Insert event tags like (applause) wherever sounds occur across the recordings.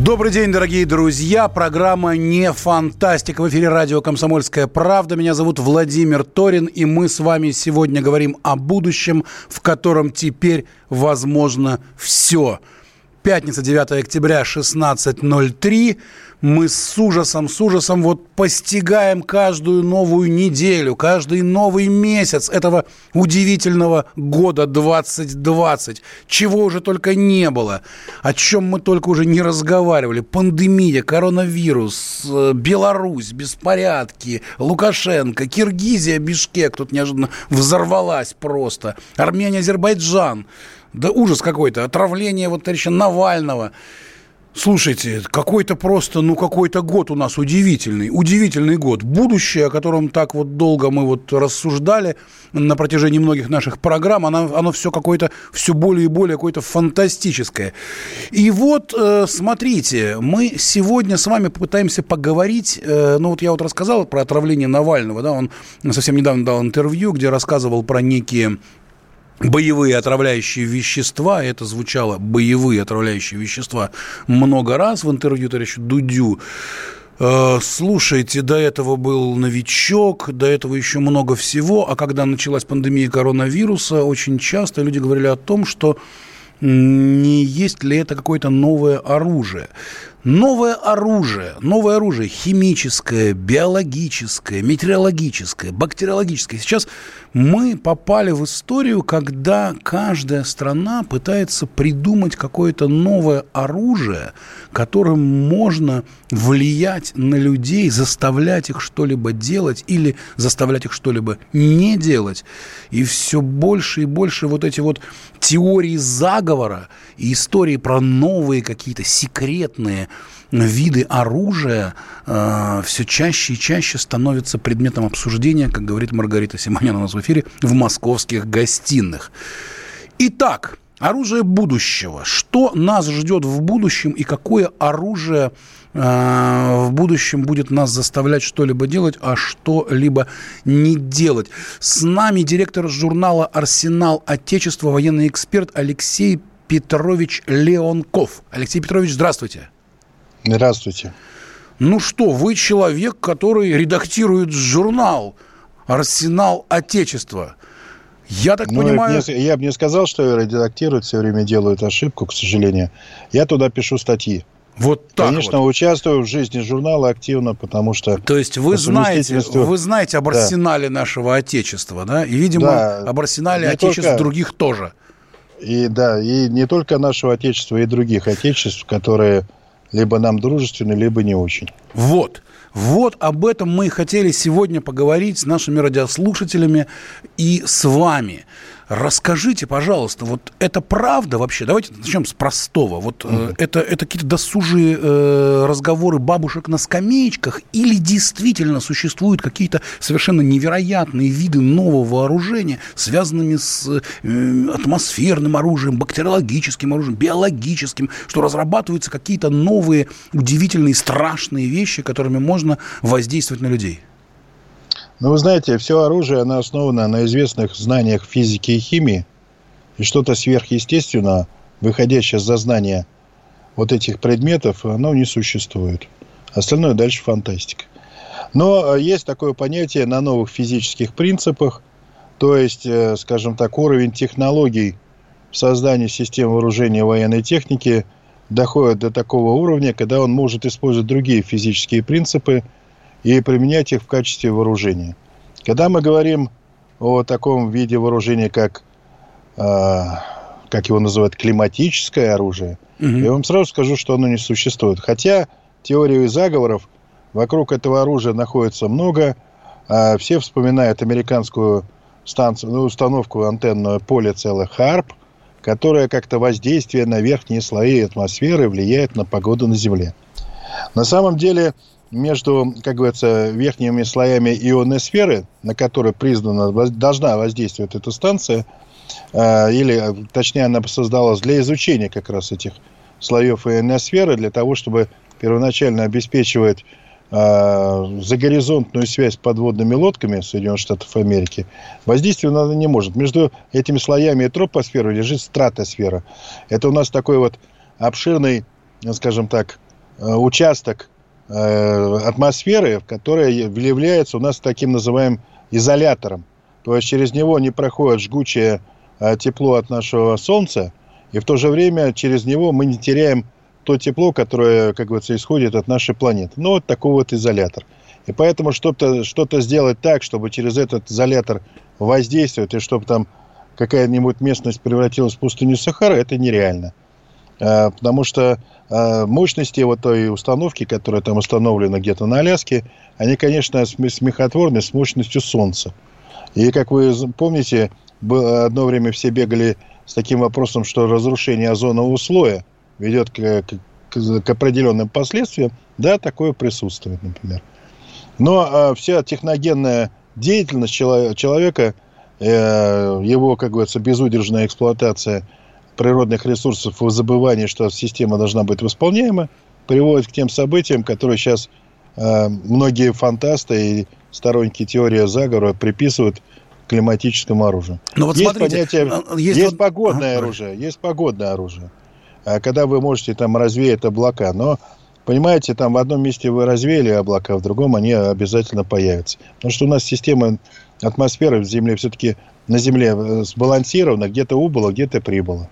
Добрый день, дорогие друзья. Программа «Не фантастика». В эфире радио «Комсомольская правда». Меня зовут Владимир Торин, и мы с вами сегодня говорим о будущем, в котором теперь возможно все. Пятница, 9 октября, 16.03. Мы с ужасом, с ужасом вот постигаем каждую новую неделю, каждый новый месяц этого удивительного года 2020. Чего уже только не было. О чем мы только уже не разговаривали. Пандемия, коронавирус, э, Беларусь, беспорядки, Лукашенко, Киргизия, Бишкек. Тут неожиданно взорвалась просто. Армения, Азербайджан. Да ужас какой-то. Отравление вот товарища Навального. Слушайте, какой-то просто, ну, какой-то год у нас удивительный, удивительный год. Будущее, о котором так вот долго мы вот рассуждали на протяжении многих наших программ, оно, оно все какое-то, все более и более какое-то фантастическое. И вот, э, смотрите, мы сегодня с вами попытаемся поговорить, э, ну, вот я вот рассказал про отравление Навального, да, он совсем недавно дал интервью, где рассказывал про некие боевые отравляющие вещества, это звучало боевые отравляющие вещества много раз в интервью товарищу Дудю. Э, слушайте, до этого был новичок, до этого еще много всего, а когда началась пандемия коронавируса, очень часто люди говорили о том, что не есть ли это какое-то новое оружие. Новое оружие, новое оружие химическое, биологическое, метеорологическое, бактериологическое. Сейчас мы попали в историю, когда каждая страна пытается придумать какое-то новое оружие, которым можно влиять на людей, заставлять их что-либо делать или заставлять их что-либо не делать. И все больше и больше вот эти вот теории заговора и истории про новые какие-то секретные виды оружия э, все чаще и чаще становятся предметом обсуждения, как говорит Маргарита Симонян у нас в эфире, в московских гостиных. Итак, оружие будущего. Что нас ждет в будущем и какое оружие э, в будущем будет нас заставлять что-либо делать, а что-либо не делать. С нами директор журнала «Арсенал Отечества», военный эксперт Алексей Петрович Леонков. Алексей Петрович, здравствуйте. Здравствуйте. Ну что, вы человек, который редактирует журнал «Арсенал Отечества». Я так ну, понимаю... Я, я бы не сказал, что редактируют, все время делают ошибку, к сожалению. Я туда пишу статьи. Вот так Конечно, вот. участвую в жизни журнала активно, потому что... То есть вы знаете, вы знаете об арсенале да. нашего Отечества, да? И, видимо, да. об арсенале не Отечеств только... других тоже. И да, и не только нашего Отечества, и других Отечеств, которые либо нам дружественны, либо не очень. Вот. Вот об этом мы хотели сегодня поговорить с нашими радиослушателями и с вами. Расскажите, пожалуйста, вот это правда вообще? Давайте начнем с простого. Вот угу. э, это, это какие-то досужие э, разговоры бабушек на скамеечках или действительно существуют какие-то совершенно невероятные виды нового вооружения, связанными с э, атмосферным оружием, бактериологическим оружием, биологическим, что разрабатываются какие-то новые, удивительные, страшные вещи, которыми можно воздействовать на людей? Ну, вы знаете, все оружие, оно основано на известных знаниях физики и химии. И что-то сверхъестественное, выходящее за знания вот этих предметов, оно не существует. Остальное дальше фантастика. Но э, есть такое понятие на новых физических принципах, то есть, э, скажем так, уровень технологий в создании систем вооружения военной техники доходит до такого уровня, когда он может использовать другие физические принципы – и применять их в качестве вооружения. Когда мы говорим о таком виде вооружения, как, э, как его называют, климатическое оружие, угу. я вам сразу скажу, что оно не существует. Хотя теории заговоров вокруг этого оружия находится много. Э, все вспоминают американскую станцию, ну, установку антенного поля целых ХАРП, которая как-то воздействие на верхние слои атмосферы влияет на погоду на Земле. На самом деле, между, как говорится, верхними слоями ионосферы, на которые признана, должна воздействовать эта станция, э, или, точнее, она создалась для изучения как раз этих слоев ионосферы, для того, чтобы первоначально обеспечивать э, загоризонтную связь с подводными лодками Соединенных Штатов Америки, воздействие она не может. Между этими слоями и тропосферой лежит стратосфера. Это у нас такой вот обширный, скажем так, э, участок э, атмосферы, которая является у нас таким называемым изолятором. То есть через него не проходит жгучее э, тепло от нашего Солнца, и в то же время через него мы не теряем то тепло, которое, как говорится, исходит от нашей планеты. Ну, вот такой вот изолятор. И поэтому что-то что сделать так, чтобы через этот изолятор воздействовать, и чтобы там какая-нибудь местность превратилась в пустыню Сахара, это нереально. А, потому что а, мощности вот той установки, которая там установлена где-то на Аляске, они, конечно, смехотворны с мощностью Солнца. И, как вы помните, одно время все бегали с таким вопросом, что разрушение озонового слоя – ведет к, к, к определенным последствиям, да, такое присутствует, например. Но э, вся техногенная деятельность человека, э, его, как говорится, безудержная эксплуатация природных ресурсов и забывание, что система должна быть восполняема, приводит к тем событиям, которые сейчас э, многие фантасты и сторонники теории заговора приписывают климатическому оружию. Ну вот есть смотрите, понятие, есть, есть вот... погодное оружие, есть погодное оружие. А когда вы можете там развеять облака. Но, понимаете, там в одном месте вы развеяли облака, в другом они обязательно появятся. Потому что у нас система атмосферы в Земле все-таки на Земле э, сбалансирована, где-то убыло, где-то прибыло.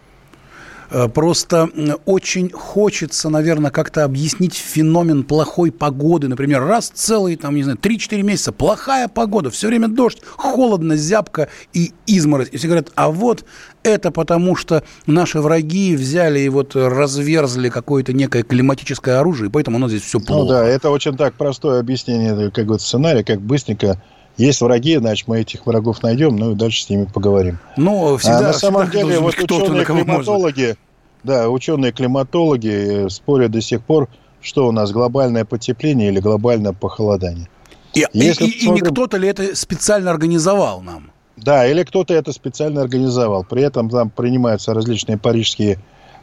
Э, просто очень хочется, наверное, как-то объяснить феномен плохой погоды. Например, раз целый, там, не знаю, 3-4 месяца плохая погода, все время дождь, холодно, зябко и изморозь. И все говорят, а вот это потому, что наши враги взяли и вот разверзли какое-то некое климатическое оружие, и поэтому нас здесь все плохо. Ну да, это очень так простое объяснение, как вот сценарий, как быстренько есть враги, значит, мы этих врагов найдем, ну и дальше с ними поговорим. Ну, всегда, а на самом деле, вот ученые-климатологи, да, ученые-климатологи спорят до сих пор, что у нас глобальное потепление или глобальное похолодание. И, Если и, посмотрим... и не кто-то ли это специально организовал нам? Да, или кто-то это специально организовал. При этом там принимаются различные парижские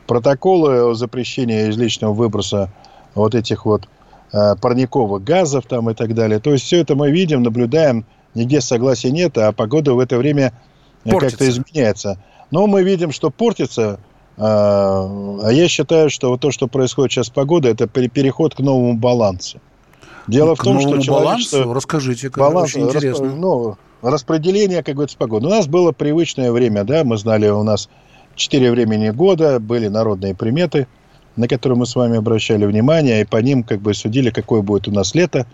протоколы о запрещении излишнего выброса вот этих вот Э, парниковых газов там и так далее. То есть все это мы видим, наблюдаем, нигде согласия нет, а погода в это время э, как-то изменяется. Но мы видим, что портится, э, а я считаю, что вот то, что происходит сейчас с погодой, это переход к новому балансу. Дело к в том, что балансу, расскажите, как баланс, очень интересно. Расп, ну, распределение, как говорится, погоды. У нас было привычное время, да, мы знали, у нас четыре времени года, были народные приметы – на которые мы с вами обращали внимание, и по ним как бы судили, какое будет у нас лето,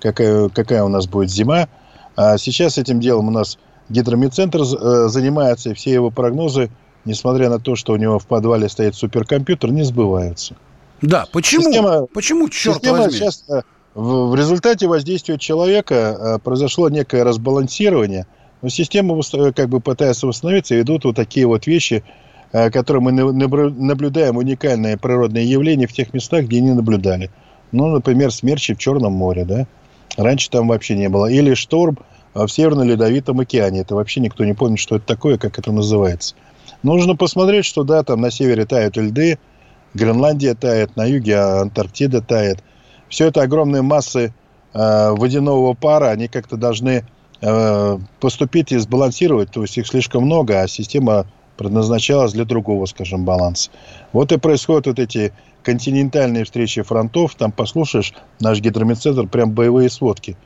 какая, какая у нас будет зима. А сейчас этим делом у нас гидромедцентр э, занимается, и все его прогнозы, несмотря на то, что у него в подвале стоит суперкомпьютер, не сбываются. Да, почему? Система, почему, черт система возьми? Сейчас, э, в, в результате воздействия человека э, произошло некое разбалансирование, но система как бы пытается восстановиться, и идут вот такие вот вещи – Э, которые мы наблюдаем уникальные природные явления в тех местах, где не наблюдали. Ну, например, смерчи в Черном море, да? Раньше там вообще не было. Или шторм в Северно-Ледовитом океане. Это вообще никто не помнит, что это такое, как это называется. Нужно посмотреть, что да, там на севере тают льды, Гренландия тает, на юге Антарктида тает. Все это огромные массы э, водяного пара, они как-то должны э, поступить и сбалансировать, то есть их слишком много, а система предназначалась для другого, скажем, баланса. Вот и происходят вот эти континентальные встречи фронтов. Там послушаешь наш гидромедцентр, прям боевые сводки.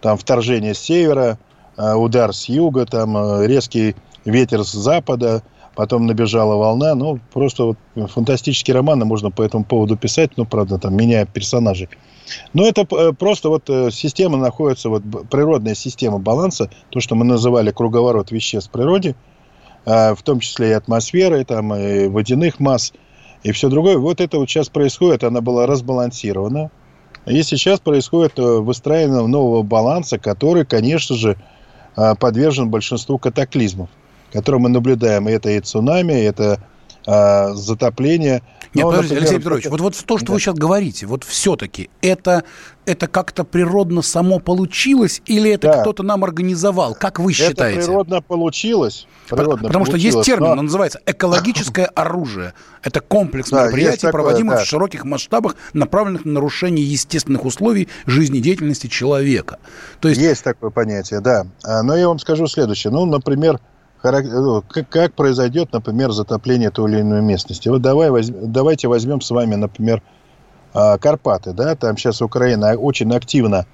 Там вторжение с севера, а, удар с юга, там а, резкий ветер с запада, потом набежала волна. Ну, просто вот фантастические романы можно по этому поводу писать, ну, правда, там, меняя персонажей. Но это э, просто вот э, система находится, вот природная система баланса, то, что мы называли круговорот веществ в природе – в том числе и атмосферы, там, и водяных масс, и все другое. Вот это вот сейчас происходит, она была разбалансирована. И сейчас происходит э, выстраивание нового баланса, который, конечно же, а, подвержен большинству катаклизмов, которые мы наблюдаем. И это и цунами, это а, затопление. Нет, Но, подождите, например, Алексей Петрович, вот, вот то, что да. вы сейчас говорите, вот все-таки это, это как-то природно само получилось или это да. кто-то нам организовал? Как вы считаете? Это природно получилось. Природно Потому получилось, что есть термин, но... он называется экологическое оружие. Это комплекс да, мероприятий, такое, проводимых да. в широких масштабах, направленных на нарушение естественных условий жизнедеятельности человека. То есть... есть такое понятие, да. А, но я вам скажу следующее. Ну, например, как, как произойдет, например, затопление той или иной местности. Вот давай, давайте возьмем с вами, например, а, Карпаты. Да? Там сейчас Украина очень активно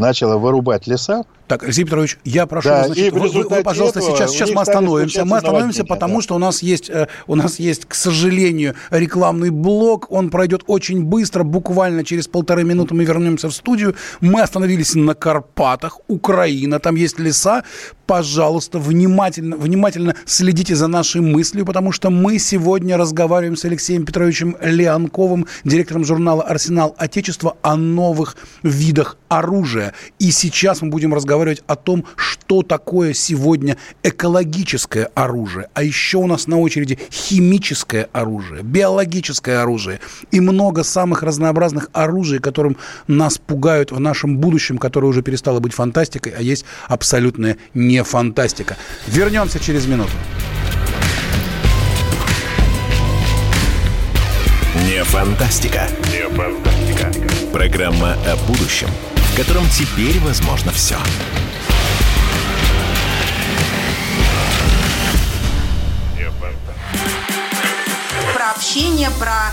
начала вырубать леса. Так, Алексей Петрович, я прошу, да, значит, вы, вы, вы, пожалуйста, сейчас, сейчас мы остановимся. Мы остановимся, потому да. что у нас есть, э, у нас есть, к сожалению, рекламный блок. Он пройдет очень быстро, буквально через полторы минуты мы вернемся в студию. Мы остановились на Карпатах, Украина, там есть леса. Пожалуйста, внимательно, внимательно следите за нашей мыслью, потому что мы сегодня разговариваем с Алексеем Петровичем Леонковым, директором журнала «Арсенал Отечества» о новых видах оружия. И сейчас мы будем разговаривать о том, что такое сегодня экологическое оружие. А еще у нас на очереди химическое оружие, биологическое оружие и много самых разнообразных оружий, которым нас пугают в нашем будущем, которое уже перестало быть фантастикой, а есть абсолютная не фантастика. Вернемся через минуту. Не фантастика. Не фантастика. Программа о будущем – в котором теперь возможно все. Про общение, про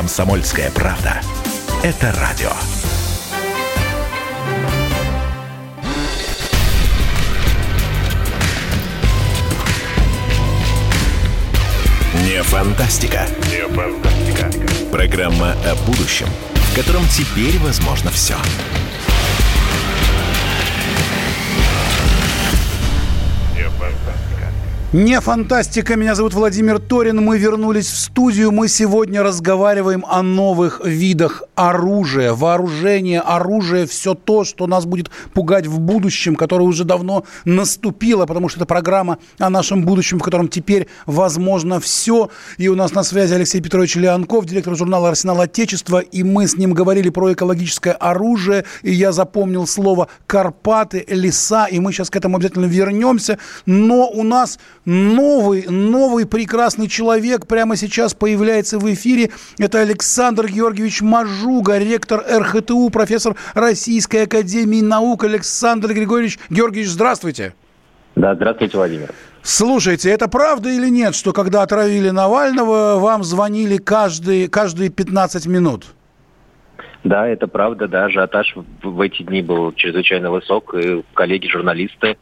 Комсомольская правда. Это радио. Не фантастика. Не фантастика. Программа о будущем, в котором теперь возможно все. Все. Не фантастика. Меня зовут Владимир Торин. Мы вернулись в студию. Мы сегодня разговариваем о новых видах оружия, вооружения, оружия, все то, что нас будет пугать в будущем, которое уже давно наступило, потому что это программа о нашем будущем, в котором теперь возможно все. И у нас на связи Алексей Петрович Леонков, директор журнала «Арсенал Отечества», и мы с ним говорили про экологическое оружие, и я запомнил слово «Карпаты», «леса», и мы сейчас к этому обязательно вернемся. Но у нас новый, новый прекрасный человек прямо сейчас появляется в эфире. Это Александр Георгиевич Мажуга, ректор РХТУ, профессор Российской Академии Наук. Александр Григорьевич Георгиевич, здравствуйте. Да, здравствуйте, Владимир. Слушайте, это правда или нет, что когда отравили Навального, вам звонили каждые, каждые 15 минут? Да, это правда, да, ажиотаж в эти дни был чрезвычайно высок, и коллеги-журналисты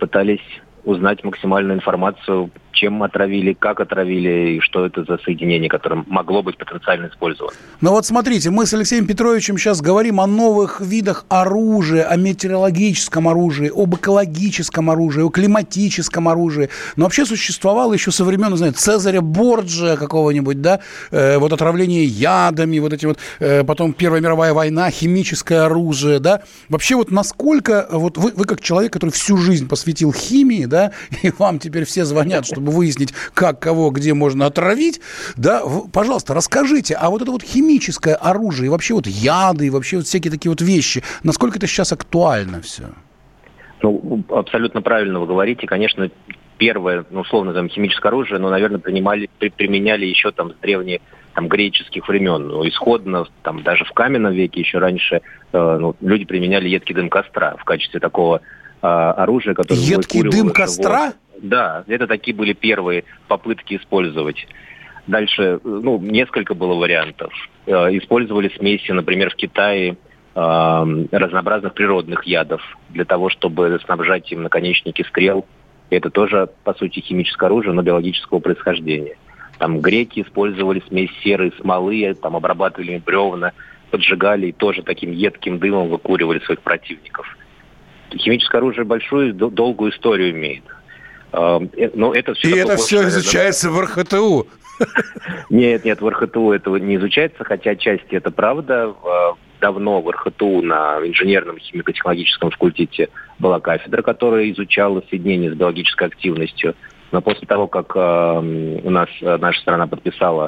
пытались узнать максимальную информацию чем отравили, как отравили и что это за соединение, которое могло быть потенциально использовано. Ну вот смотрите, мы с Алексеем Петровичем сейчас говорим о новых видах оружия, о метеорологическом оружии, об экологическом оружии, о климатическом оружии. Но вообще существовало еще со времен, не знаю, Цезаря Борджа какого-нибудь, да, э, вот отравление ядами, вот эти вот, э, потом Первая мировая война, химическое оружие, да. Вообще вот насколько, вот вы, вы как человек, который всю жизнь посвятил химии, да, (laughs) и вам теперь все звонят, чтобы чтобы выяснить, как, кого, где можно отравить, да, пожалуйста, расскажите, а вот это вот химическое оружие, и вообще вот яды, и вообще вот всякие такие вот вещи, насколько это сейчас актуально все? Ну, абсолютно правильно вы говорите. Конечно, первое, ну, условно, там, химическое оружие, но, наверное, принимали, при, применяли еще там с древних там, греческих времен. Ну, исходно, там, даже в каменном веке еще раньше э, ну, люди применяли едкий дым костра в качестве такого э, оружия, которое Едкий дым костра? Да, это такие были первые попытки использовать. Дальше, ну, несколько было вариантов. Э, использовали смеси, например, в Китае э, разнообразных природных ядов для того, чтобы снабжать им наконечники стрел Это тоже, по сути, химическое оружие, но биологического происхождения. Там греки использовали смесь серы и смолы, там обрабатывали бревна, поджигали и тоже таким едким дымом выкуривали своих противников. Химическое оружие большую, долгую историю имеет. Э, но это все и это все изучается в РХТУ. (laughs) Нет, нет, в РХТУ этого не изучается, хотя отчасти это правда. Давно в РХТУ на инженерном химико-технологическом факультете была кафедра, которая изучала соединение с биологической активностью. Но после того, как у нас э, наша страна подписала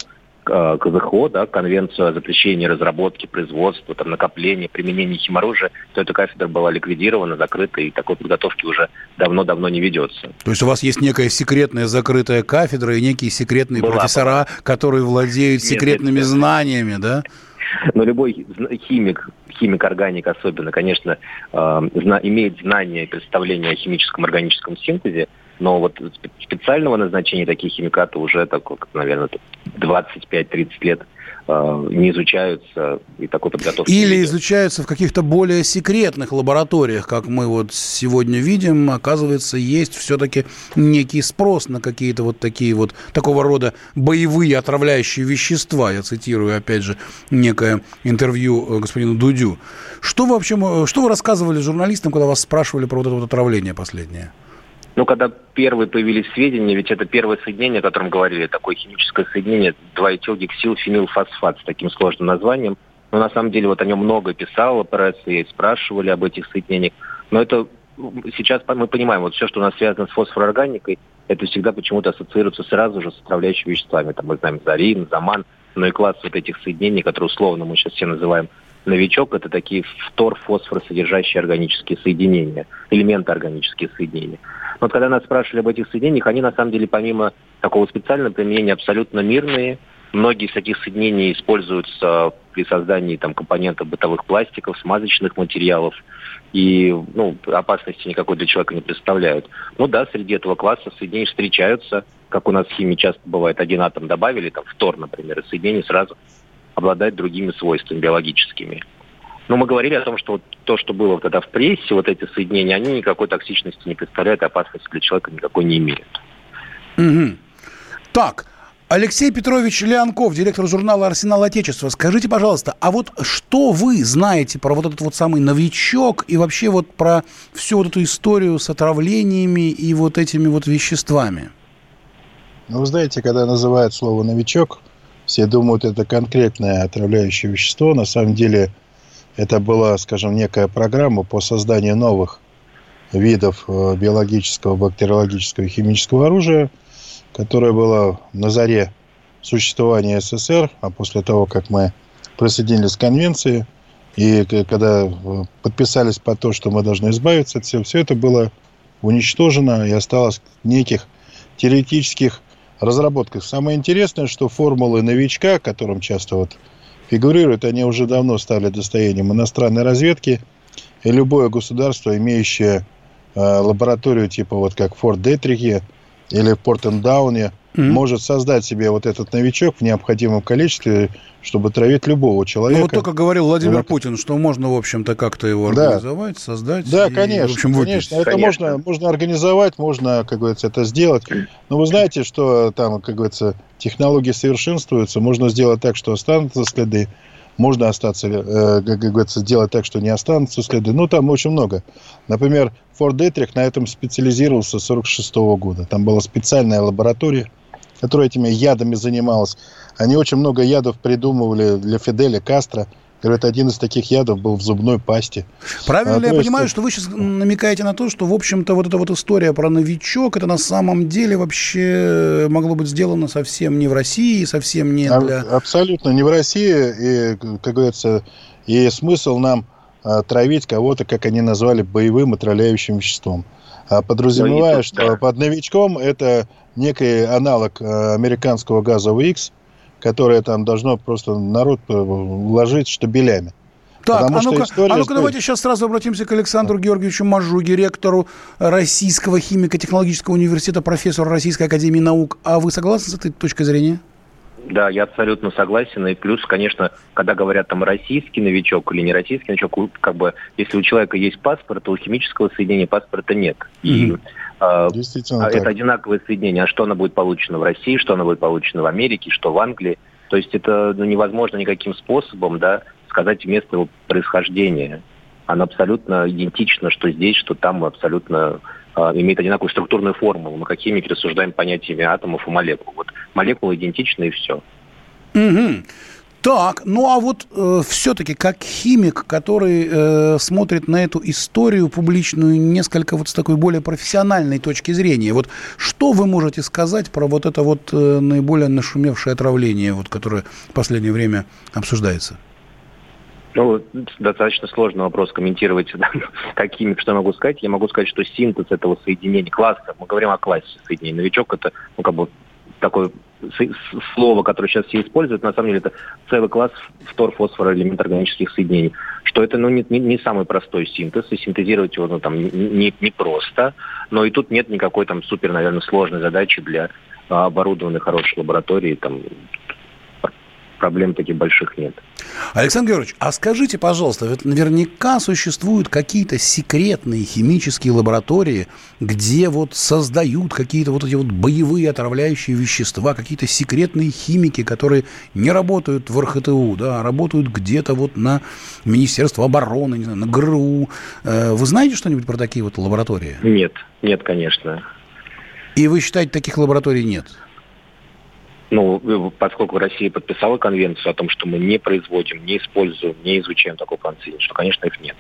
КЗХО, да, Конвенцию о запрещении разработки, производства, там, накопления, применения химоружия, то эта кафедра была ликвидирована, закрыта, и такой подготовки уже давно-давно не ведется. То есть у вас есть некая секретная закрытая кафедра и некие секретные была, профессора, которые владеют Нет, секретными это... знаниями, да? Но любой химик, химик-органик особенно, конечно, э, имеет знания и представление о химическом органическом синтезе, но вот специального назначения таких химикатов уже, так, наверное, 25-30 лет э, не изучаются и такой подготовки. Или изучаются в каких-то более секретных лабораториях, как мы вот сегодня видим, оказывается, есть все-таки некий спрос на какие-то вот такие вот такого рода боевые отравляющие вещества. Я цитирую, опять же, некое интервью э, господину Дудю. Что вы вообще, что вы рассказывали журналистам, когда вас спрашивали про вот это вот отравление последнее? Ну, когда первые появились сведения, ведь это первое соединение, о котором говорили, такое химическое соединение, двоэтилгексил фенилфосфат с таким сложным названием. Но на самом деле вот о нем много писала пресса, и спрашивали об этих соединениях. Но это сейчас мы понимаем, вот все, что у нас связано с фосфорорганикой, это всегда почему-то ассоциируется сразу же с отравляющими веществами. Там мы знаем зарин, заман, но и класс вот этих соединений, которые условно мы сейчас все называем новичок, это такие фтор-фосфоросодержащие органические соединения, элементы органические соединения. Вот когда нас спрашивали об этих соединениях, они на самом деле помимо такого специального применения абсолютно мирные. Многие из таких соединений используются при создании там, компонентов бытовых пластиков, смазочных материалов и ну, опасности никакой для человека не представляют. Ну да, среди этого класса соединения встречаются, как у нас в химии часто бывает, один атом добавили, там фтор, например, и соединение сразу обладает другими свойствами биологическими. Но мы говорили о том, что вот то, что было тогда в прессе, вот эти соединения, они никакой токсичности не представляют, опасности для человека никакой не имеют. Угу. Так, Алексей Петрович Леонков, директор журнала «Арсенал Отечества». Скажите, пожалуйста, а вот что вы знаете про вот этот вот самый новичок и вообще вот про всю вот эту историю с отравлениями и вот этими вот веществами? Ну, вы знаете, когда называют слово «новичок», все думают, это конкретное отравляющее вещество. На самом деле – это была, скажем, некая программа по созданию новых видов э, биологического, бактериологического и химического оружия, которая была на заре существования СССР, а после того, как мы присоединились к конвенции, и когда э, подписались по то, что мы должны избавиться от всего, все это было уничтожено и осталось в неких теоретических разработках. Самое интересное, что формулы новичка, которым часто вот фигурируют, они уже давно стали достоянием иностранной разведки. И любое государство, имеющее э, лабораторию типа вот как Форт Детрихе или в Портендауне, mm-hmm. может создать себе вот этот новичок в необходимом количестве, чтобы травить любого человека. Ну, вот только говорил Владимир вот. Путин, что можно, в общем-то, как-то его организовать, да. создать. Да, и, конечно. В общем, конечно, это конечно. Можно, можно организовать, можно, как говорится, это сделать. Но вы знаете, что там, как говорится, технологии совершенствуются, можно сделать так, что останутся следы, можно остаться, э, как говорится, сделать так, что не останутся следы. Ну, там очень много. Например, Форд Детрих на этом специализировался с 1946 года. Там была специальная лаборатория, которая этими ядами занималась. Они очень много ядов придумывали для Фиделя Кастро. Говорят, один из таких ядов был в зубной пасте. Правильно а, ли я есть... понимаю, что вы сейчас намекаете на то, что, в общем-то, вот эта вот история про новичок, это на самом деле вообще могло быть сделано совсем не в России, совсем не а, для... Абсолютно не в России. И, как говорится, и смысл нам а, травить кого-то, как они назвали, боевым отравляющим веществом. А подразумевая, ну, что под новичком это некий аналог а, американского газового X, которое там должно просто народ э, ложить штабелями. Так, а ну-ка, а ну давайте сейчас сразу обратимся к Александру Георгиевичу Мажуге, ректору Российского химико-технологического университета, профессору Российской академии наук. А вы согласны с этой точкой зрения? Да, я абсолютно согласен. И плюс, конечно, когда говорят там российский новичок или не российский новичок, как бы, если у человека есть паспорт, то у химического соединения паспорта нет. Mm-hmm. Э, Действительно это так. одинаковое соединение. А что оно будет получено в России, что оно будет получено в Америке, что в Англии. То есть это ну, невозможно никаким способом да, сказать место его происхождения. Оно абсолютно идентично, что здесь, что там абсолютно э, имеет одинаковую структурную формулу. Мы какими рассуждаем понятиями атомов и молекул. Вот молекулы идентичны и все. Угу. Так, ну а вот э, все-таки как химик, который э, смотрит на эту историю публичную несколько вот с такой более профессиональной точки зрения, вот что вы можете сказать про вот это вот э, наиболее нашумевшее отравление, вот, которое в последнее время обсуждается? Ну, достаточно сложный вопрос комментировать, (laughs) да, какими, что я могу сказать. Я могу сказать, что синтез этого соединения, класса, мы говорим о классе соединений. Новичок это, ну, как бы такое слово, которое сейчас все используют, на самом деле это целый класс фтор, фосфора, элемент органических соединений. Что это ну, не, не, не самый простой синтез, и синтезировать его ну, там, не, не просто, но и тут нет никакой там супер, наверное, сложной задачи для а, оборудованной хорошей лаборатории, там, проблем таких больших нет. Александр Георгиевич, а скажите, пожалуйста, ведь наверняка существуют какие-то секретные химические лаборатории, где вот создают какие-то вот эти вот боевые отравляющие вещества, какие-то секретные химики, которые не работают в РХТУ, да, а работают где-то вот на Министерство обороны, не знаю, на ГРУ. Э, вы знаете что-нибудь про такие вот лаборатории? Нет, нет, конечно. И вы считаете, таких лабораторий нет? Ну, поскольку Россия подписала конвенцию о том, что мы не производим, не используем, не изучаем такой панцирь, что, конечно, их нет.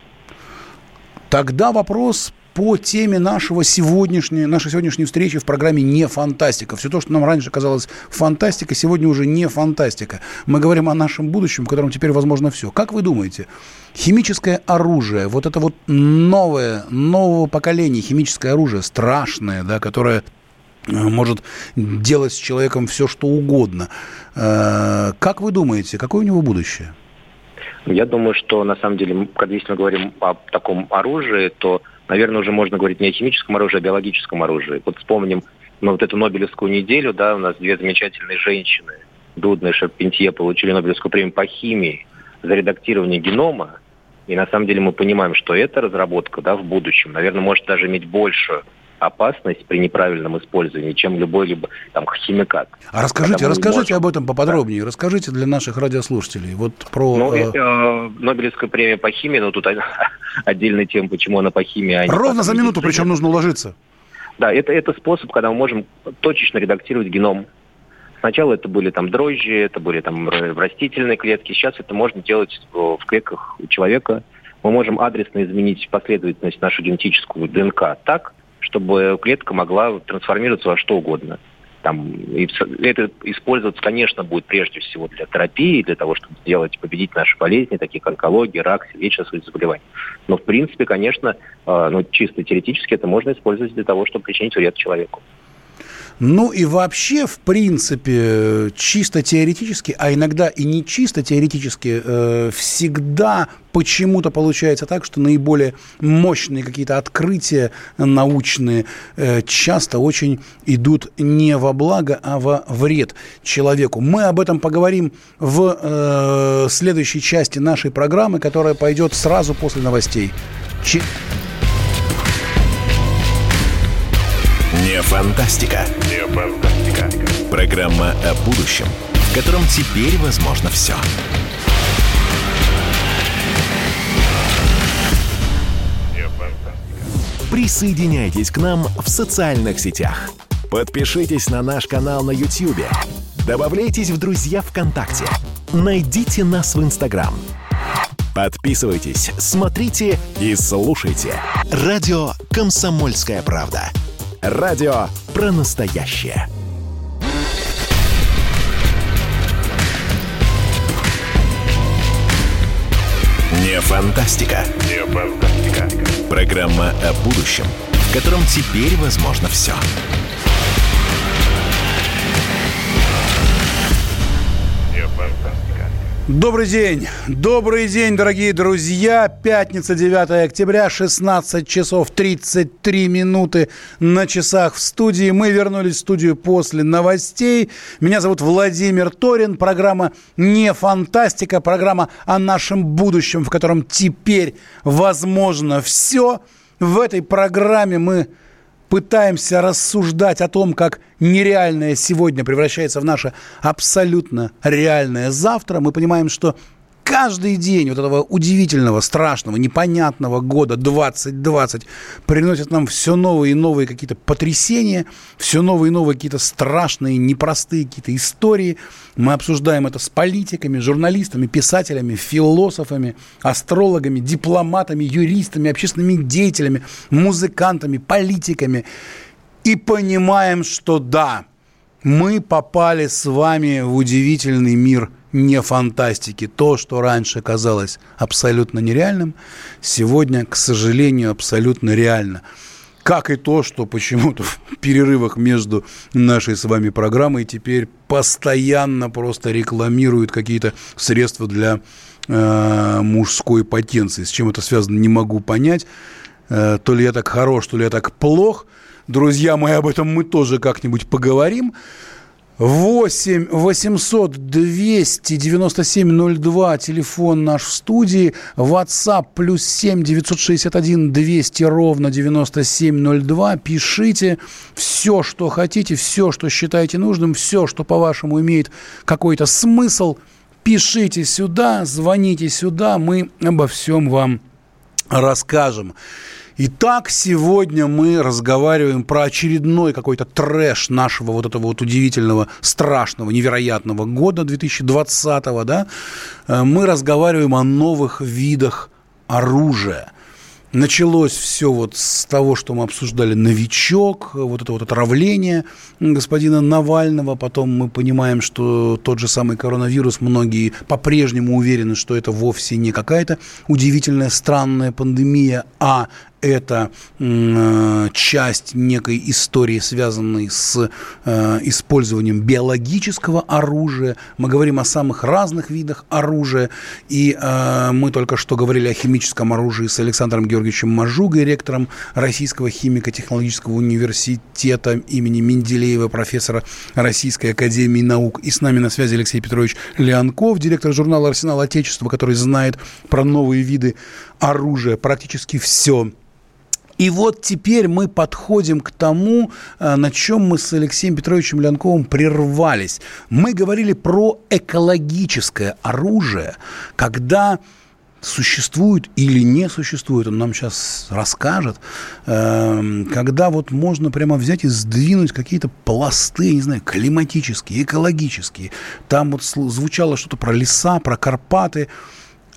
Тогда вопрос по теме нашего сегодняшней, нашей сегодняшней встречи в программе «Не фантастика». Все то, что нам раньше казалось фантастика, сегодня уже не фантастика. Мы говорим о нашем будущем, в котором теперь возможно все. Как вы думаете, химическое оружие, вот это вот новое, нового поколения химическое оружие, страшное, да, которое Э, может делать с человеком все, что угодно. Э, как вы думаете, какое у него будущее? Я думаю, что на самом деле, когда если мы говорим о таком оружии, то, наверное, уже можно говорить не о химическом оружии, а о биологическом оружии. Вот вспомним ну, вот эту Нобелевскую неделю, да, у нас две замечательные женщины, Дудна и Шарпентье, получили Нобелевскую премию по химии за редактирование генома. И на самом деле мы понимаем, что эта разработка да, в будущем, наверное, может даже иметь большую опасность при неправильном использовании, чем любой либо там химикат. А расскажите, расскажите можем... об этом поподробнее, да. расскажите для наших радиослушателей. Вот про. Ну, э... Э, Нобелевская премия по химии, ну тут (laughs) отдельная тема, почему она по химии. А Ровно за минуту, причем нужно уложиться. Да, это, это способ, когда мы можем точечно редактировать геном. Сначала это были там дрожжи, это были там растительные клетки. Сейчас это можно делать в клетках у человека. Мы можем адресно изменить последовательность нашу генетическую ДНК так, чтобы клетка могла трансформироваться во что угодно. Там, и это использоваться, конечно, будет прежде всего для терапии, для того, чтобы сделать, победить наши болезни, такие как онкология, рак, сердечно-сосудистые заболевания. Но, в принципе, конечно, э, ну, чисто теоретически это можно использовать для того, чтобы причинить вред человеку. Ну и вообще, в принципе, чисто теоретически, а иногда и не чисто теоретически, э, всегда почему-то получается так, что наиболее мощные какие-то открытия научные э, часто очень идут не во благо, а во вред человеку. Мы об этом поговорим в э, следующей части нашей программы, которая пойдет сразу после новостей. Ч... фантастика. Не фантастика. Программа о будущем, в котором теперь возможно все. Присоединяйтесь к нам в социальных сетях. Подпишитесь на наш канал на YouTube. Добавляйтесь в друзья ВКонтакте. Найдите нас в Инстаграм. Подписывайтесь, смотрите и слушайте. Радио «Комсомольская правда». Радио про настоящее. Не фантастика. Не фантастика. Программа о будущем, в котором теперь возможно все. Добрый день. Добрый день, дорогие друзья. Пятница, 9 октября, 16 часов 33 минуты на часах в студии. Мы вернулись в студию после новостей. Меня зовут Владимир Торин. Программа «Не фантастика», программа о нашем будущем, в котором теперь возможно все. В этой программе мы пытаемся рассуждать о том, как нереальное сегодня превращается в наше абсолютно реальное завтра, мы понимаем, что каждый день вот этого удивительного, страшного, непонятного года 2020 приносит нам все новые и новые какие-то потрясения, все новые и новые какие-то страшные, непростые какие-то истории. Мы обсуждаем это с политиками, журналистами, писателями, философами, астрологами, дипломатами, юристами, общественными деятелями, музыкантами, политиками. И понимаем, что да, мы попали с вами в удивительный мир – не фантастики. То, что раньше казалось абсолютно нереальным, сегодня, к сожалению, абсолютно реально. Как и то, что почему-то в перерывах между нашей с вами программой теперь постоянно просто рекламируют какие-то средства для э, мужской потенции. С чем это связано, не могу понять. Э, то ли я так хорош, то ли я так плох. Друзья мои, об этом мы тоже как-нибудь поговорим. 8 800 297 02, телефон наш в студии, WhatsApp плюс 7 961 200 ровно 9702, пишите все, что хотите, все, что считаете нужным, все, что, по-вашему, имеет какой-то смысл, пишите сюда, звоните сюда, мы обо всем вам расскажем. Итак, сегодня мы разговариваем про очередной какой-то трэш нашего вот этого вот удивительного, страшного, невероятного года 2020, да? Э, мы разговариваем о новых видах оружия – Началось все вот с того, что мы обсуждали «Новичок», вот это вот отравление господина Навального. Потом мы понимаем, что тот же самый коронавирус, многие по-прежнему уверены, что это вовсе не какая-то удивительная, странная пандемия, а это э, часть некой истории, связанной с э, использованием биологического оружия. Мы говорим о самых разных видах оружия. И э, мы только что говорили о химическом оружии с Александром Георгиевичем Мажугой, ректором Российского химико-технологического университета имени Менделеева, профессора Российской академии наук. И с нами на связи Алексей Петрович Леонков, директор журнала «Арсенал Отечества», который знает про новые виды оружия, практически все и вот теперь мы подходим к тому, э, на чем мы с Алексеем Петровичем Лянковым прервались. Мы говорили про экологическое оружие, когда существует или не существует, он нам сейчас расскажет, эм, когда вот можно прямо взять и сдвинуть какие-то пласты, не знаю, климатические, экологические. Там вот звучало что-то про леса, про Карпаты.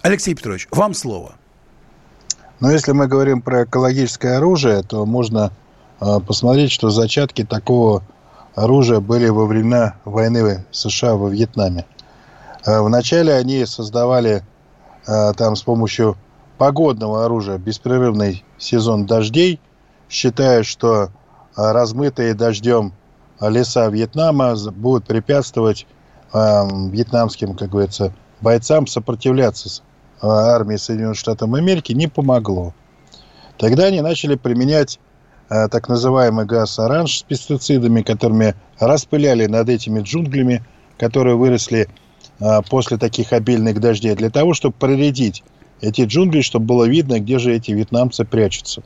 Алексей Петрович, вам слово. Но если мы говорим про экологическое оружие, то можно э, посмотреть, что зачатки такого оружия были во времена войны США во Вьетнаме. Э, вначале они создавали э, там с помощью погодного оружия беспрерывный сезон дождей, считая, что размытые дождем леса Вьетнама будут препятствовать вьетнамским, как говорится, бойцам сопротивляться а, армии Соединенных Штатов Америки не помогло. Тогда они начали применять а, так называемый газ оранж с пестицидами, которыми распыляли над этими джунглями, которые выросли а, после таких обильных дождей, для того, чтобы проредить эти джунгли, чтобы было видно, где же эти вьетнамцы прячутся.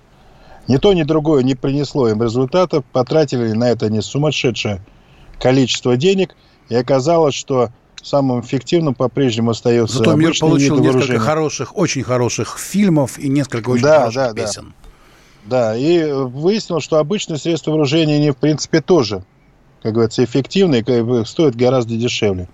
Ни то, ни другое не принесло им результатов, потратили на это не сумасшедшее количество денег, и оказалось, что самым эффективным по-прежнему остается Зато мир получил несколько хороших, очень хороших фильмов и несколько очень да, хороших да, песен. Да. да, и выяснилось, что обычные средства вооружения, они, в принципе, тоже, как говорится, эффективны и стоят гораздо дешевле.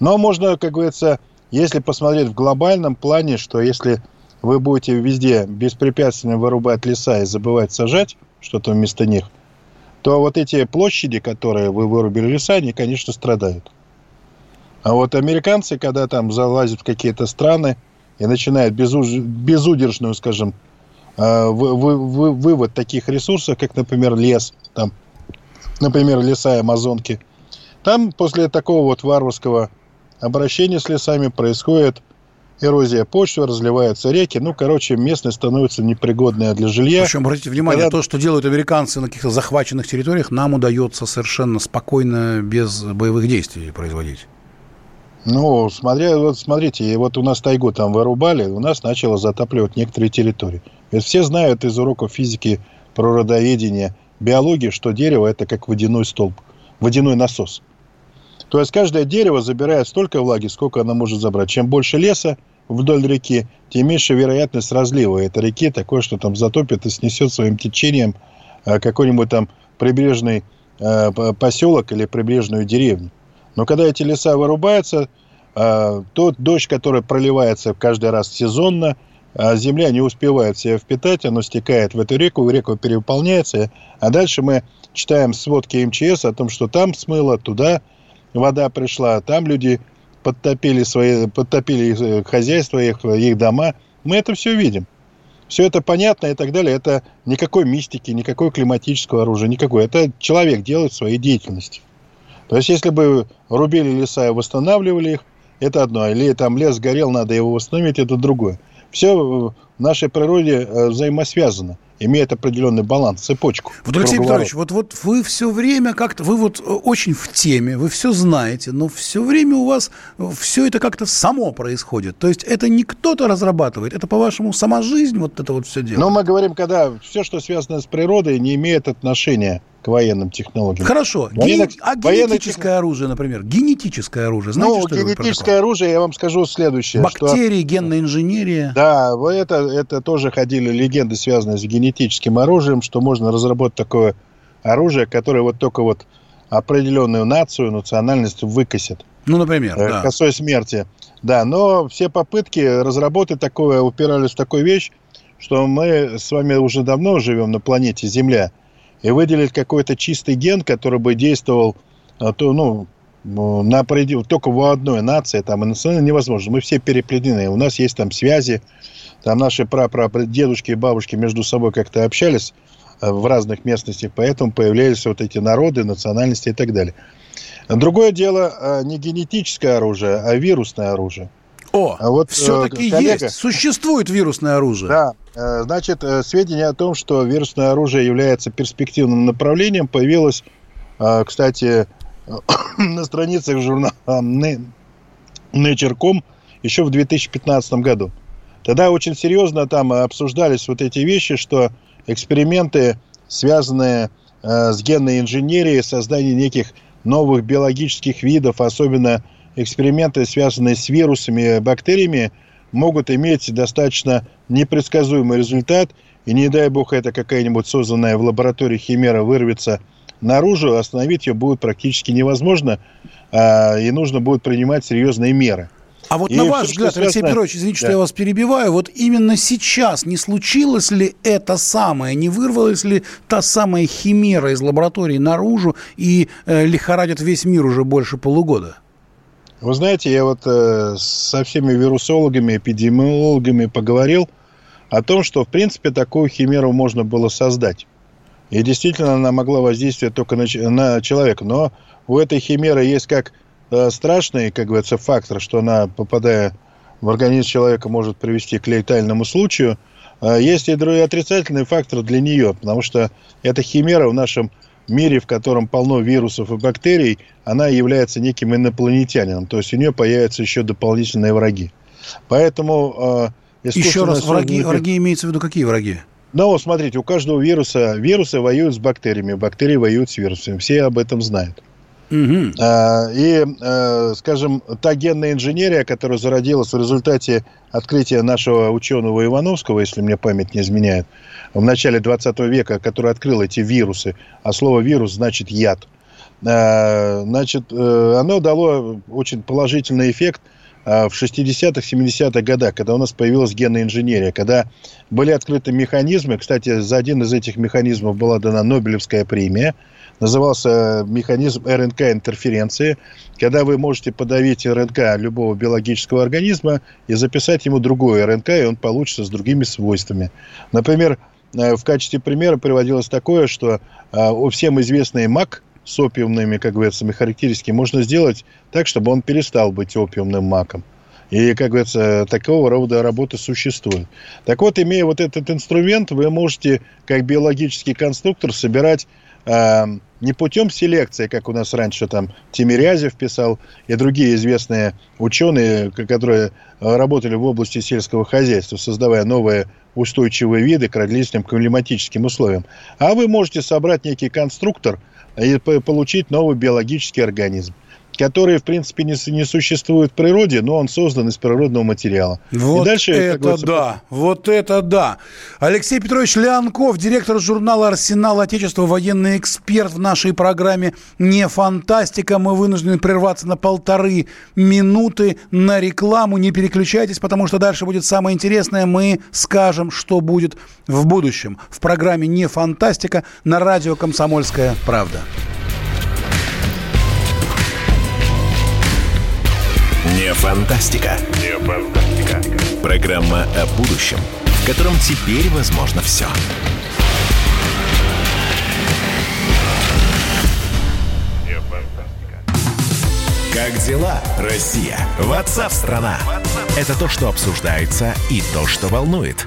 Но можно, как говорится, если посмотреть в глобальном плане, что если вы будете везде беспрепятственно вырубать леса и забывать сажать что-то вместо них, то вот эти площади, которые вы вырубили леса, они, конечно, страдают. А вот американцы, когда там залазят в какие-то страны и начинают безуж... безудержную, скажем, вы, вы, вы, вывод таких ресурсов, как, например, лес, там, например, леса Амазонки, там после такого вот варварского обращения с лесами происходит эрозия почвы, разливаются реки. Ну, короче, местность становится непригодная для жилья. Причем, обратите внимание, Когда... то, что делают американцы на каких-то захваченных территориях, нам удается совершенно спокойно, без боевых действий производить. Ну, смотря, вот смотрите, вот у нас тайгу там вырубали, у нас начало затапливать некоторые территории. Ведь все знают из уроков физики про родоведение биологии, что дерево это как водяной столб, водяной насос. То есть каждое дерево забирает столько влаги, сколько оно может забрать. Чем больше леса вдоль реки, тем меньше вероятность разлива этой реки, такое, что там затопит и снесет своим течением э, какой-нибудь там прибрежный э, поселок или прибрежную деревню. Но когда эти леса вырубаются, э, тот дождь, который проливается каждый раз сезонно, а земля не успевает себя впитать, оно стекает в эту реку, река переполняется, а дальше мы читаем сводки МЧС о том, что там смыло, туда вода пришла, там люди подтопили свои, подтопили хозяйства, их, их дома. Мы это все видим. Все это понятно и так далее. Это никакой мистики, никакой климатического оружия, никакой. Это человек делает своей деятельностью. То есть, если бы рубили леса и восстанавливали их, это одно. Или там лес горел, надо его восстановить, это другое. Все в нашей природе э, взаимосвязано имеет определенный баланс, цепочку. Вот, Алексей Петрович, вот, вот вы все время как-то, вы вот э, очень в теме, вы все знаете, но все время у вас все это как-то само происходит. То есть это не кто-то разрабатывает, это, по-вашему, сама жизнь вот это вот все делает? Но мы говорим, когда все, что связано с природой, не имеет отношения к военным технологиям. Хорошо. Военных, а генетическое военных... оружие, например? Генетическое оружие. Знаете, ну, что генетическое оружие, я вам скажу следующее. Бактерии, что... генная инженерия. Да, это, это тоже ходили легенды, связанные с генетическим оружием, что можно разработать такое оружие, которое вот только вот определенную нацию, национальность выкосит. Ну, например, э, да. Косой смерти. Да, но все попытки разработать такое упирались в такую вещь, что мы с вами уже давно живем на планете Земля – и выделить какой-то чистый ген, который бы действовал а, то, ну, на предел, только в одной нации, там, невозможно. Мы все переплетены, у нас есть там связи, там наши дедушки и бабушки между собой как-то общались а, в разных местностях, поэтому появлялись вот эти народы, национальности и так далее. Другое дело а, не генетическое оружие, а вирусное оружие. О, а вот, все-таки э, коллега, есть, существует вирусное оружие. Да, э, значит, э, сведения о том, что вирусное оружие является перспективным направлением, появилось, кстати, (coughs) на страницах журнала Nature.com еще в 2015 году. Тогда очень серьезно там обсуждались вот эти вещи, что эксперименты, связанные с генной инженерией, созданием неких новых биологических видов, особенно эксперименты, связанные с вирусами, бактериями, могут иметь достаточно непредсказуемый результат, и не дай бог это какая-нибудь созданная в лаборатории химера вырвется наружу, остановить ее будет практически невозможно, а, и нужно будет принимать серьезные меры. А вот и на ваш взгляд, связано... Алексей Петрович, извините, да. что я вас перебиваю, вот именно сейчас не случилось ли это самое, не вырвалась ли та самая химера из лаборатории наружу и э, лихорадит весь мир уже больше полугода? Вы знаете, я вот э, со всеми вирусологами, эпидемиологами поговорил о том, что, в принципе, такую химеру можно было создать. И действительно, она могла воздействовать только на, на человека. Но у этой химеры есть как э, страшный, как говорится, фактор, что она, попадая в организм человека, может привести к летальному случаю. Э, есть и другой отрицательный фактор для нее, потому что эта химера в нашем мире, в котором полно вирусов и бактерий, она является неким инопланетянином. То есть у нее появятся еще дополнительные враги. Поэтому... Э, еще раз, враги, враги имеется в виду какие враги? Ну, вот смотрите, у каждого вируса, вирусы воюют с бактериями, бактерии воюют с вирусами. Все об этом знают. Угу. И, э, скажем, та генная инженерия, которая зародилась в результате открытия нашего ученого Ивановского, если мне память не изменяет, в начале 20 века, который открыл эти вирусы, а слово вирус значит яд, а, значит, э, оно дало очень положительный эффект а, в 60-х, 70-х годах, когда у нас появилась генная инженерия, когда были открыты механизмы, кстати, за один из этих механизмов была дана Нобелевская премия – назывался механизм РНК-интерференции, когда вы можете подавить РНК любого биологического организма и записать ему другой РНК, и он получится с другими свойствами. Например, э, в качестве примера приводилось такое, что э, всем известный мак с опиумными, как говорится, характеристиками можно сделать так, чтобы он перестал быть опиумным маком. И, как говорится, такого рода работы существуют. Так вот, имея вот этот инструмент, вы можете, как биологический конструктор, собирать э, не путем селекции, как у нас раньше там Тимирязев писал, и другие известные ученые, которые работали в области сельского хозяйства, создавая новые устойчивые виды к различным климатическим условиям. А вы можете собрать некий конструктор и получить новый биологический организм который, в принципе, не, не существует в природе, но он создан из природного материала. Вот И дальше, это да, вот это да. Алексей Петрович Леонков, директор журнала «Арсенал Отечества», военный эксперт в нашей программе «Не фантастика». Мы вынуждены прерваться на полторы минуты на рекламу. Не переключайтесь, потому что дальше будет самое интересное. Мы скажем, что будет в будущем в программе «Не фантастика» на радио «Комсомольская правда». Не фантастика. Не фантастика. Программа о будущем, в котором теперь возможно все. Как дела, Россия? Ватсап-страна! Это то, что обсуждается и то, что волнует.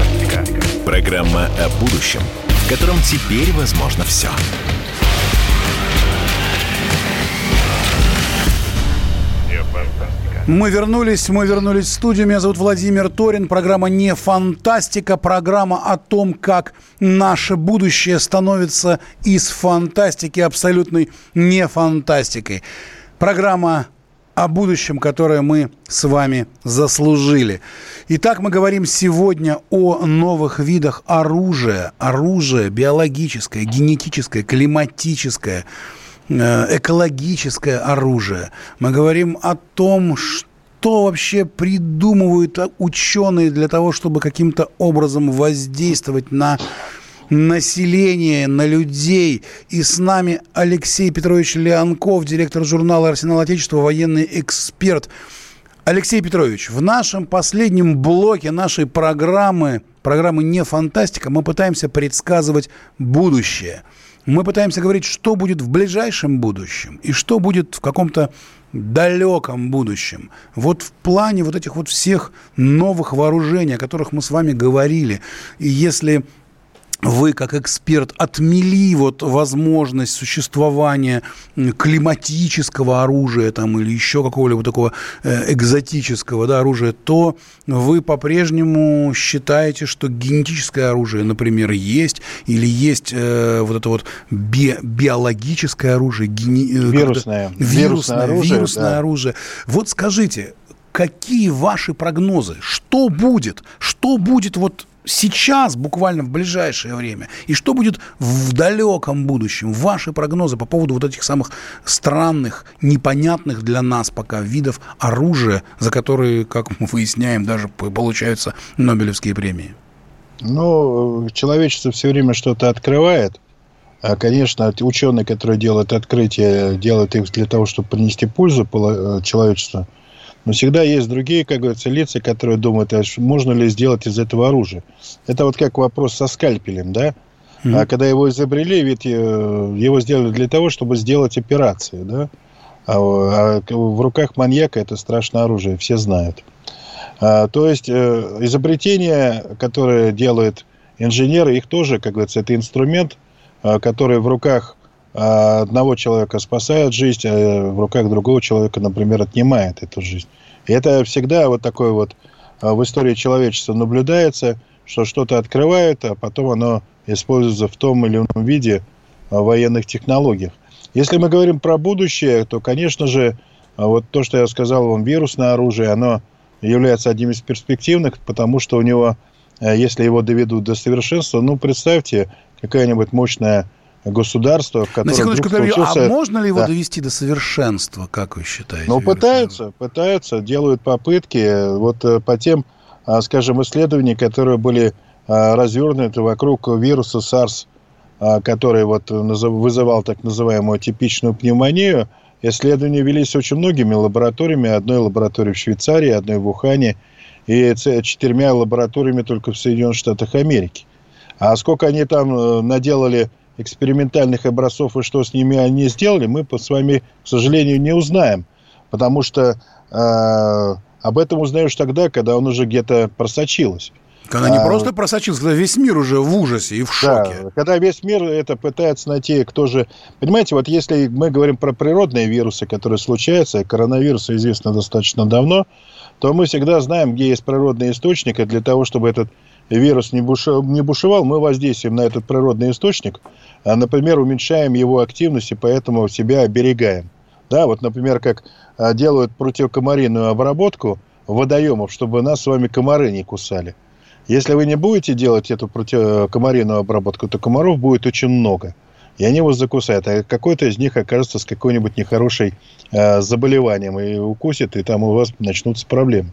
Программа о будущем – котором теперь возможно все. Мы вернулись, мы вернулись в студию. Меня зовут Владимир Торин. Программа «Не фантастика». Программа о том, как наше будущее становится из фантастики абсолютной не фантастикой. Программа о будущем, которое мы с вами заслужили. Итак, мы говорим сегодня о новых видах оружия. Оружие биологическое, генетическое, климатическое, э, экологическое оружие. Мы говорим о том, что вообще придумывают ученые для того, чтобы каким-то образом воздействовать на население, на людей. И с нами Алексей Петрович Леонков, директор журнала «Арсенал Отечества», военный эксперт. Алексей Петрович, в нашем последнем блоке нашей программы, программы «Не фантастика», мы пытаемся предсказывать будущее. Мы пытаемся говорить, что будет в ближайшем будущем и что будет в каком-то далеком будущем. Вот в плане вот этих вот всех новых вооружений, о которых мы с вами говорили. И если вы, как эксперт, отмели вот возможность существования климатического оружия там, или еще какого-либо такого э, экзотического да, оружия, то вы по-прежнему считаете, что генетическое оружие, например, есть, или есть э, вот это вот би биологическое оружие, гени... Э, вирусное, вирусное, вирусное оружие. Вирусное да. оружие. Вот скажите, какие ваши прогнозы? Что будет? Что будет вот сейчас, буквально в ближайшее время, и что будет в далеком будущем, ваши прогнозы по поводу вот этих самых странных, непонятных для нас пока видов оружия, за которые, как мы выясняем, даже получаются Нобелевские премии? Ну, человечество все время что-то открывает. А, конечно, ученые, которые делают открытия, делают их для того, чтобы принести пользу э, человечеству – но всегда есть другие, как говорится, лица, которые думают, а можно ли сделать из этого оружие. Это вот как вопрос со скальпелем, да? Mm-hmm. А когда его изобрели, ведь э, его сделали для того, чтобы сделать операции, да? А, а в руках маньяка это страшное оружие, все знают. А, то есть э, изобретения, которые делают инженеры, их тоже, как говорится, это инструмент, а, который в руках одного человека спасает жизнь, а в руках другого человека, например, отнимает эту жизнь. И это всегда вот такое вот а, в истории человечества наблюдается, что что-то открывает, а потом оно используется в том или ином виде а, в военных технологиях. Если мы говорим про будущее, то, конечно же, а, вот то, что я сказал вам, вирусное оружие, оно является одним из перспективных, потому что у него, если его доведут до совершенства, ну, представьте, какая-нибудь мощная государства, в котором... На секундочку, случился... а можно ли его да. довести до совершенства, как вы считаете? Ну, пытаются, пытаются, делают попытки. Вот э, по тем, а, скажем, исследованиям, которые были а, развернуты вокруг вируса SARS, а, который вот вызывал так называемую типичную пневмонию, исследования велись очень многими лабораториями. Одной лабораторией в Швейцарии, одной в Ухане и четырьмя лабораториями только в Соединенных Штатах Америки. А сколько они там э, наделали экспериментальных образцов и что с ними они сделали, мы с вами, к сожалению, не узнаем. Потому что э, об этом узнаешь тогда, когда он уже где-то просочилось. Когда не а, просто просочился, когда весь мир уже в ужасе и в шоке. Да, когда весь мир это пытается найти, кто же... Понимаете, вот если мы говорим про природные вирусы, которые случаются, коронавирус известно достаточно давно, то мы всегда знаем, где есть природный источник, и для того, чтобы этот вирус не, бушевал, мы воздействуем на этот природный источник, а, например, уменьшаем его активность и поэтому себя оберегаем. Да, вот, например, как а, делают противокомариную обработку водоемов, чтобы нас с вами комары не кусали. Если вы не будете делать эту противокомариную обработку, то комаров будет очень много. И они вас закусают. А какой-то из них окажется с какой-нибудь нехорошей э, заболеванием и укусит, и там у вас начнутся проблемы.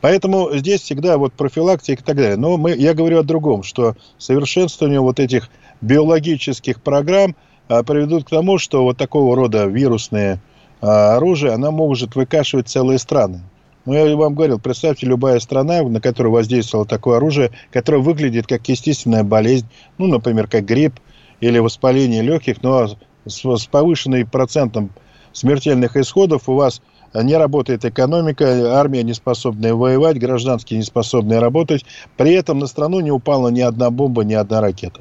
Поэтому здесь всегда вот профилактика и так далее. Но мы, я говорю о другом, что совершенствование вот этих биологических программ э, приведут к тому, что вот такого рода вирусные э, оружие, она может выкашивать целые страны. Ну, я вам говорил, представьте, любая страна, на которую воздействовало такое оружие, которое выглядит как естественная болезнь, ну, например, как грипп или воспаление легких, но с, с повышенным процентом смертельных исходов у вас не работает экономика, армия не способная воевать, гражданские не способные работать. При этом на страну не упала ни одна бомба, ни одна ракета.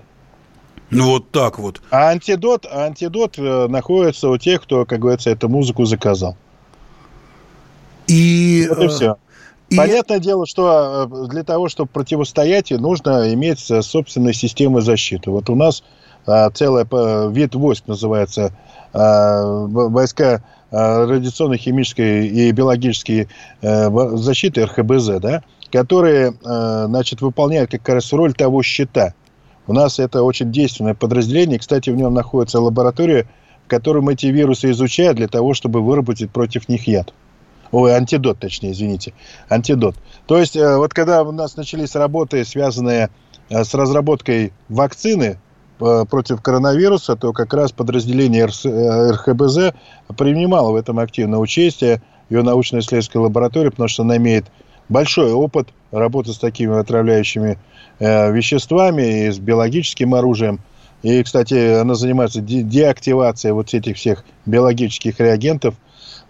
Ну вот так вот. А антидот, антидот э, находится у тех, кто, как говорится, эту музыку заказал. И, вот и все. И... Понятное дело, что э, для того, чтобы противостоять, нужно иметь собственную систему защиты. Вот у нас а, целый вид войск называется а, войска а, радиационно-химической и биологической защиты РХБЗ, да, которые, значит, выполняют как раз роль того щита. У нас это очень действенное подразделение. Кстати, в нем находится лаборатория, в которой эти вирусы изучают для того, чтобы выработать против них яд. Ой, антидот, точнее, извините. Антидот. То есть, э, вот когда у нас начались работы, связанные э, с разработкой вакцины э, против коронавируса, то как раз подразделение РХБЗ принимало в этом активное участие, ее научно-исследовательская лаборатория, потому что она имеет большой опыт работы с такими отравляющими веществами и с биологическим оружием. И, кстати, она занимается деактивацией вот этих всех биологических реагентов –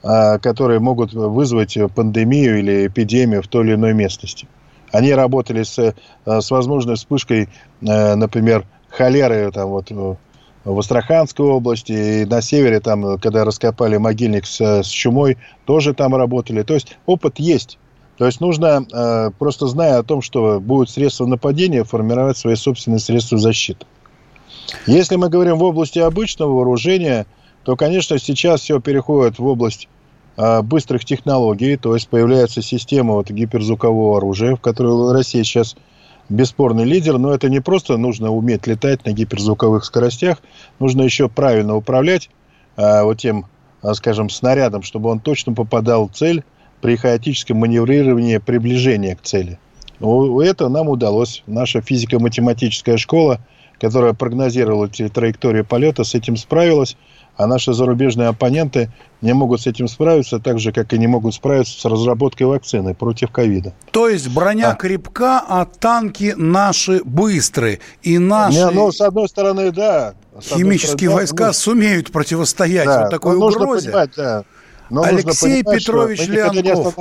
а, которые могут вызвать пандемию или эпидемию в той или иной местности. Они работали с, э, с возможной вспышкой, э, например, холеры там, вот, э, в Астраханской области и на севере, там, когда раскопали могильник с, с чумой, тоже там работали. То есть опыт есть. То есть нужно, просто зная о том, что будут средства нападения, формировать свои собственные средства защиты. Если мы говорим в области обычного вооружения, то, конечно, сейчас все переходит в область а, быстрых технологий, то есть появляется система вот гиперзвукового оружия, в которой Россия сейчас бесспорный лидер, но это не просто нужно уметь летать на гиперзвуковых скоростях, нужно еще правильно управлять а, вот тем, а, скажем, снарядом, чтобы он точно попадал в цель при хаотическом маневрировании приближения к цели. Это нам удалось. Наша физико-математическая школа, которая прогнозировала эти траектории полета, с этим справилась а наши зарубежные оппоненты не могут с этим справиться, так же, как и не могут справиться с разработкой вакцины против ковида. То есть броня а. крепка, а танки наши быстрые. И наши... Не, ну, с одной стороны, да. Химические стороны, войска ну, сумеют противостоять да, вот такой угрозе. Нужно понимать, да. Но Алексей Петрович Леонков,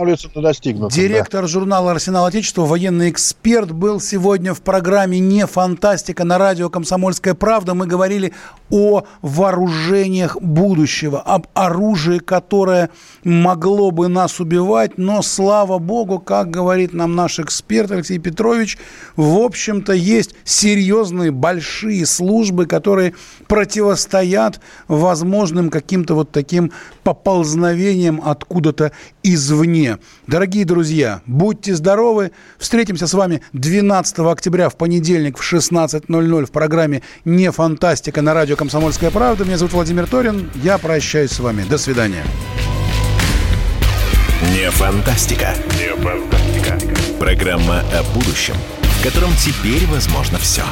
директор журнала «Арсенал Отечества», военный эксперт, был сегодня в программе «Не фантастика» на радио «Комсомольская правда». Мы говорили о вооружениях будущего, об оружии, которое могло бы нас убивать, но, слава богу, как говорит нам наш эксперт Алексей Петрович, в общем-то, есть серьезные большие службы, которые противостоят возможным каким-то вот таким поползновениям откуда-то извне. Дорогие друзья, будьте здоровы. Встретимся с вами 12 октября в понедельник в 16.00 в программе «Не фантастика» на радио «Комсомольская правда». Меня зовут Владимир Торин. Я прощаюсь с вами. До свидания. Не фантастика. Не фантастика. Программа о будущем, в котором теперь возможно все.